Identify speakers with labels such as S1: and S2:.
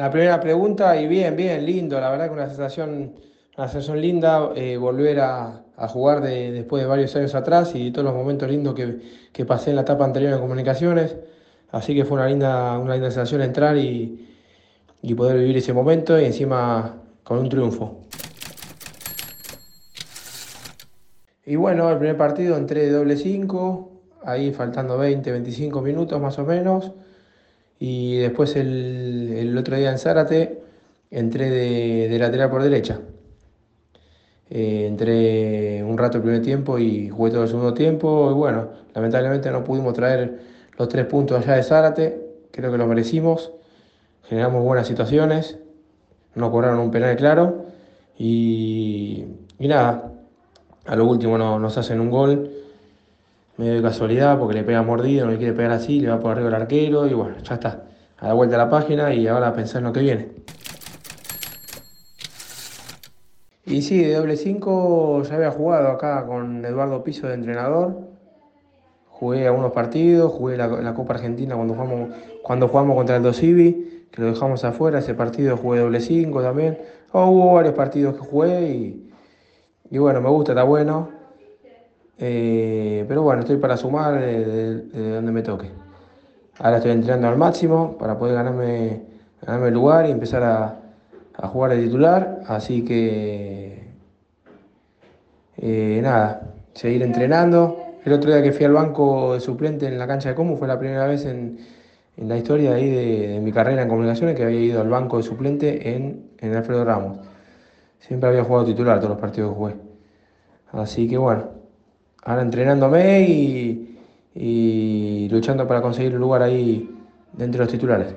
S1: La primera pregunta, y bien, bien, lindo, la verdad que una sensación, una sensación linda, eh, volver a, jugar de- después de varios años atrás y todos los momentos lindos que, pasé en la etapa anterior en comunicaciones. Así que fue una linda, una linda sensación entrar y poder vivir ese momento y encima con un triunfo. Y bueno, el primer partido entré de doble 5, ahí faltando 20, 25 minutos más o menos. Y después el, el otro día en Zárate entré de, de lateral por derecha. Eh, entré un rato el primer tiempo y jugué todo el segundo tiempo. Y bueno, lamentablemente no pudimos traer los tres puntos allá de Zárate. Creo que lo merecimos. Generamos buenas situaciones. No cobraron un penal claro. Y, y nada, a lo último no- nos hacen un gol. Medio de casualidad porque le pega mordido, no le quiere pegar así, le va por arriba el arquero. Y bueno, ya está. A la vuelta a la página y ahora a pensar en lo que viene. Y sí, de doble 5 ya había jugado acá con Eduardo Piso de entrenador. Jugué algunos partidos, jugué la, Copa Argentina cuando jugamos, cuando jugamos contra el Dosivi, que lo dejamos afuera. Ese partido jugué doble 5 también. Oh, hubo varios partidos que jugué y, y bueno, me gusta, está bueno. Eh, pero bueno, estoy para sumar de, de- de donde me toque. Ahora estoy entrenando al máximo para poder ganarme, ganarme el lugar y empezar a, a jugar de titular. Así que eh, nada, seguir entrenando. El otro día que fui al banco de suplente en la cancha de Comu fue la primera vez en, en la historia ahí de, de mi carrera en comunicaciones que había ido al banco de suplente en, en Alfredo Ramos. Siempre había jugado titular todos los partidos que jugué. Así que bueno, ahora entrenándome y, y luchando para conseguir un lugar ahí dentro de los titulares.